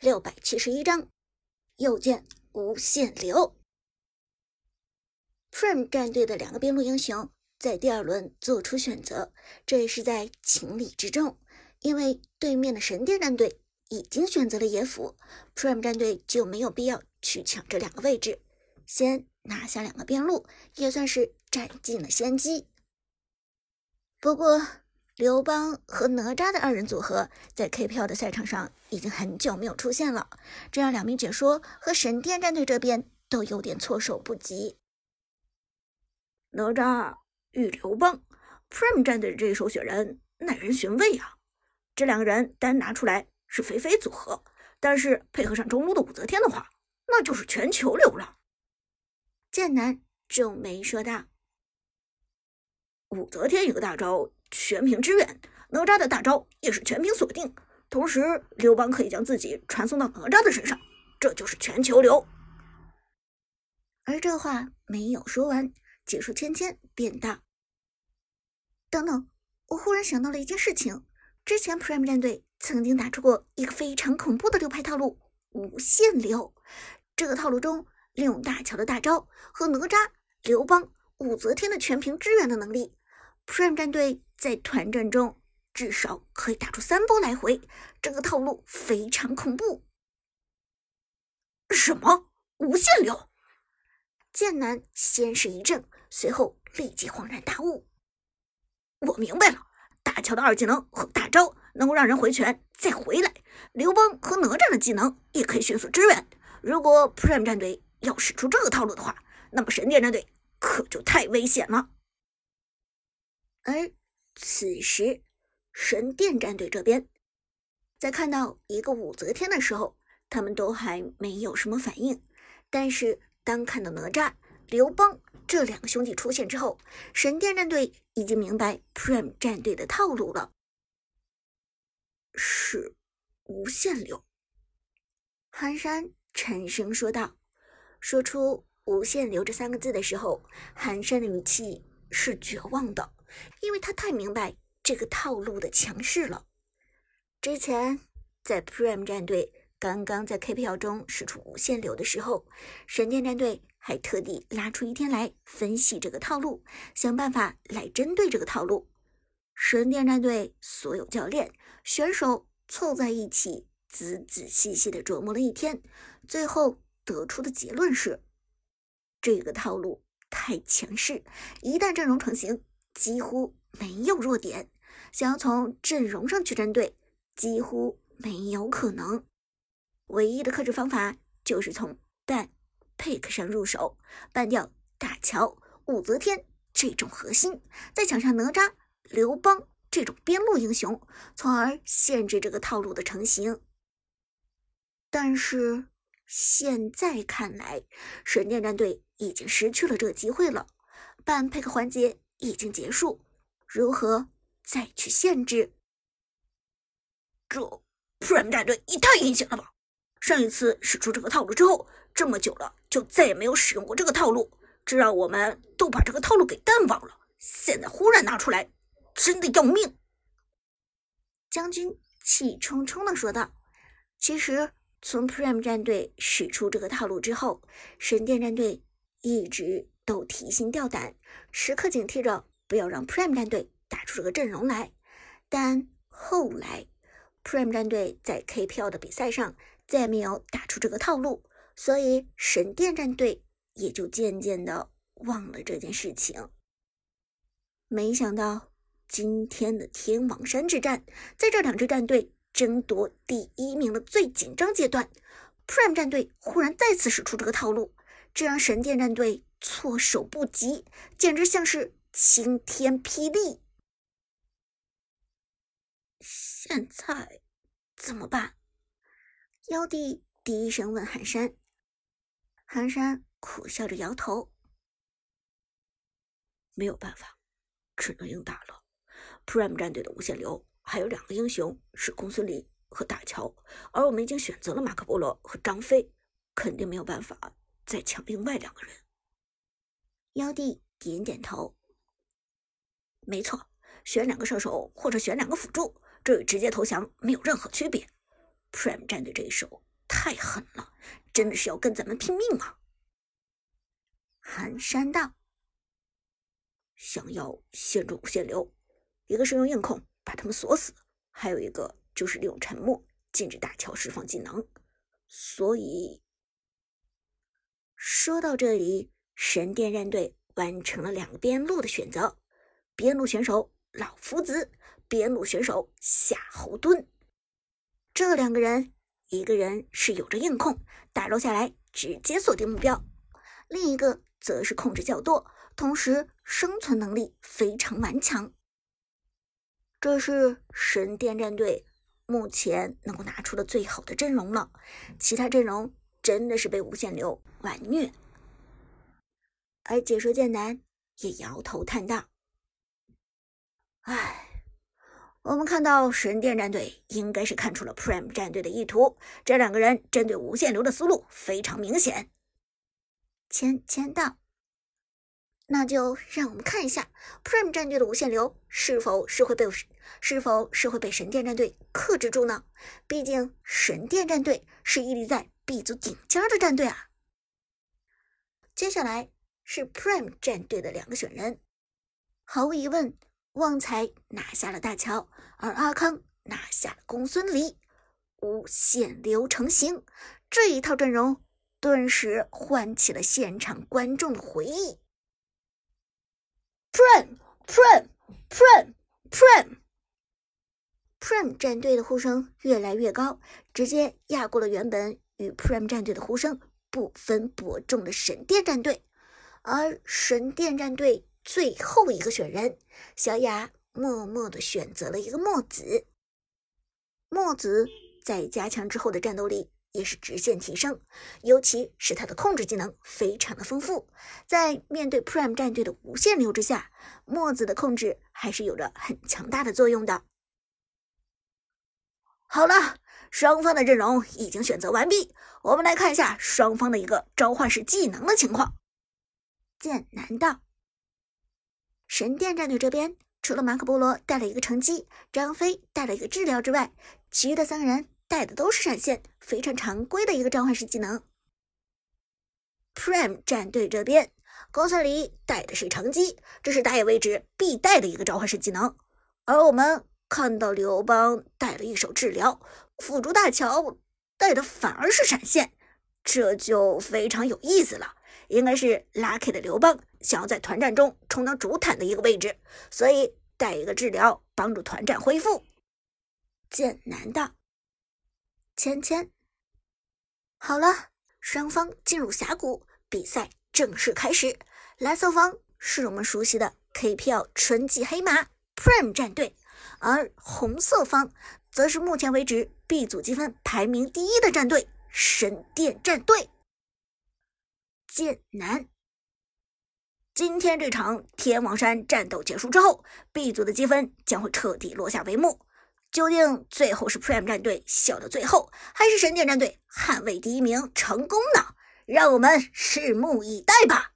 六百七十一章，又见无限流。Prime 战队的两个边路英雄在第二轮做出选择，这也是在情理之中。因为对面的神殿战队已经选择了野辅，Prime 战队就没有必要去抢这两个位置，先拿下两个边路，也算是占尽了先机。不过。刘邦和哪吒的二人组合在 KPL 的赛场上已经很久没有出现了，这让两名解说和神殿战队这边都有点措手不及。哪吒与刘邦，Prime 战队这一首选人耐人寻味啊！这两个人单拿出来是肥肥组合，但是配合上中路的武则天的话，那就是全球流了。剑南皱眉说道：“武则天一个大招。”全屏支援，哪吒的大招也是全屏锁定，同时刘邦可以将自己传送到哪吒的身上，这就是全球流。而这话没有说完，解说芊芊便道：“等等，我忽然想到了一件事情，之前 Prime 战队曾经打出过一个非常恐怖的流派套路——无限流。这个套路中，利用大乔的大招和哪吒、刘邦、武则天的全屏支援的能力，Prime 战队。”在团战中，至少可以打出三波来回，这个套路非常恐怖。什么无限流？剑南先是一怔，随后立即恍然大悟：“我明白了，大乔的二技能和大招能够让人回拳再回来，刘邦和哪吒的技能也可以迅速支援。如果 Prime 战队要使出这个套路的话，那么神殿战队可就太危险了。”而此时，神殿战队这边在看到一个武则天的时候，他们都还没有什么反应。但是当看到哪吒、刘邦这两个兄弟出现之后，神殿战队已经明白 Prime 战队的套路了，是无限流。寒山沉声说道。说出“无限流”这三个字的时候，寒山的语气是绝望的。因为他太明白这个套路的强势了。之前在 Prime 战队刚刚在 KPL 中使出无限流的时候，神殿战队还特地拉出一天来分析这个套路，想办法来针对这个套路。神殿战队所有教练、选手凑在一起，仔仔细细的琢磨了一天，最后得出的结论是：这个套路太强势，一旦阵容成型。几乎没有弱点，想要从阵容上去针对，几乎没有可能。唯一的克制方法就是从蛋 pick 上入手，ban 掉大乔、武则天这种核心，再抢上哪吒、刘邦这种边路英雄，从而限制这个套路的成型。但是现在看来，神殿战队已经失去了这个机会了，ban pick 环节。已经结束，如何再去限制？这 Prime 战队也太阴险了吧！上一次使出这个套路之后，这么久了就再也没有使用过这个套路，这让我们都把这个套路给淡忘了。现在忽然拿出来，真的要命！将军气冲冲的说道：“其实从 Prime 战队使出这个套路之后，神殿战队一直……”都提心吊胆，时刻警惕着，不要让 Prime 战队打出这个阵容来。但后来，Prime 战队在 KPL 的比赛上再没有打出这个套路，所以神殿战队也就渐渐的忘了这件事情。没想到今天的天王山之战，在这两支战队争夺第一名的最紧张阶段，Prime 战队忽然再次使出这个套路，这让神殿战队。措手不及，简直像是晴天霹雳。现在怎么办？妖帝低声问寒山。寒山苦笑着摇头：“没有办法，只能硬打了。Prime 战队的无限流还有两个英雄是公孙离和大乔，而我们已经选择了马可波罗和张飞，肯定没有办法再抢另外两个人。”妖帝点点头，没错，选两个射手或者选两个辅助，这与直接投降没有任何区别。Prime 战队这一手太狠了，真的是要跟咱们拼命啊！寒山道想要限制无限流，一个是用硬控把他们锁死，还有一个就是利用沉默禁止大乔释放技能。所以说到这里，神殿战队完成了两个边路的选择：边路选手老夫子，边路选手夏侯惇。这两个人，一个人是有着硬控，打肉下来直接锁定目标；另一个则是控制较多，同时生存能力非常顽强。这是神殿战队目前能够拿出的最好的阵容了，其他阵容真的是被无限流玩虐。而解说剑南也摇头叹道：“唉。”我们看到神殿战队应该是看出了 Prime 战队的意图，这两个人针对无限流的思路非常明显。签签到，那就让我们看一下 Prime 战队的无限流是否是会被是否是会被神殿战队克制住呢？毕竟神殿战队是屹立在 B 组顶尖的战队啊。接下来是 Prime 战队的两个选人，毫无疑问。旺财拿下了大乔，而阿康拿下了公孙离，无限流成型，这一套阵容顿时唤起了现场观众的回忆。Prime，Prime，Prime，Prime Prime 战队的呼声越来越高，直接压过了原本与 Prime 战队的呼声不分伯仲的神殿战队，而神殿战队。最后一个选人，小雅默默的选择了一个墨子。墨子在加强之后的战斗力也是直线提升，尤其是他的控制技能非常的丰富。在面对 Prime 战队的无限流之下，墨子的控制还是有着很强大的作用的。好了，双方的阵容已经选择完毕，我们来看一下双方的一个召唤师技能的情况。剑南道。神殿战队这边，除了马可波罗带了一个乘机，张飞带了一个治疗之外，其余的三个人带的都是闪现，非常常规的一个召唤师技能。Prime 战队这边，公孙离带的是乘机，这是打野位置必带的一个召唤师技能。而我们看到刘邦带了一手治疗，辅助大乔带的反而是闪现，这就非常有意思了。应该是 Lucky 的刘邦想要在团战中充当主坦的一个位置，所以带一个治疗帮助团战恢复。剑南道，芊芊，好了，双方进入峡谷，比赛正式开始。蓝色方是我们熟悉的 KPL 纯级黑马 Prime 战队，而红色方则是目前为止 B 组积分排名第一的战队神殿战队。剑南，今天这场天王山战斗结束之后，B 组的积分将会彻底落下帷幕。究竟最后是 Prime 战队笑到最后，还是神殿战队捍卫第一名成功呢？让我们拭目以待吧。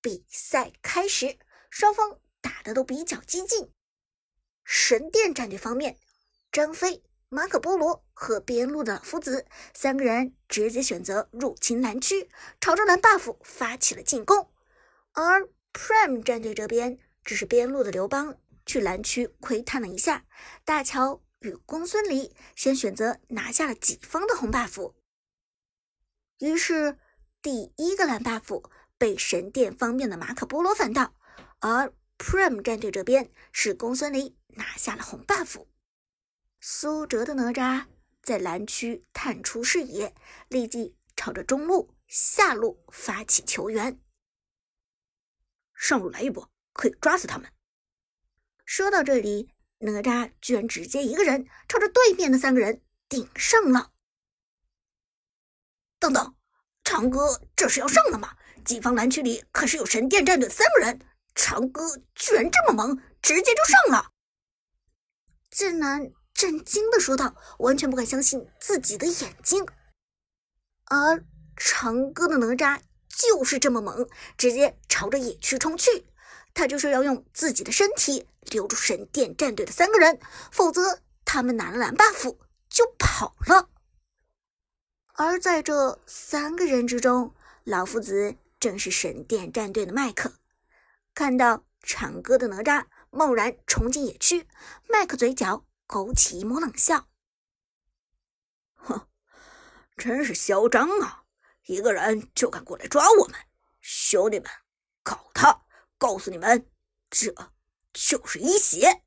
比赛开始，双方打的都比较激进。神殿战队方面，张飞。马可波罗和边路的老夫子三个人直接选择入侵蓝区，朝着蓝 buff 发起了进攻。而 Prime 战队这边，只是边路的刘邦去蓝区窥探了一下，大乔与公孙离先选择拿下了己方的红 buff。于是第一个蓝 buff 被神殿方面的马可波罗反到，而 Prime 战队这边是公孙离拿下了红 buff。苏哲的哪吒在蓝区探出视野，立即朝着中路、下路发起求援。上路来一波，可以抓死他们。说到这里，哪吒居然直接一个人朝着对面的三个人顶上了。等等，长哥这是要上了吗？己方蓝区里可是有神殿战队三个人，长哥居然这么猛，直接就上了。剑南。震惊的说道，完全不敢相信自己的眼睛。而长歌的哪吒就是这么猛，直接朝着野区冲去。他就是要用自己的身体留住神殿战队的三个人，否则他们拿了蓝 buff 就跑了。而在这三个人之中，老夫子正是神殿战队的麦克。看到长歌的哪吒贸然冲进野区，麦克嘴角勾起一抹冷笑：“哼，真是嚣张啊！一个人就敢过来抓我们，兄弟们，搞他！告诉你们，这就是一血！”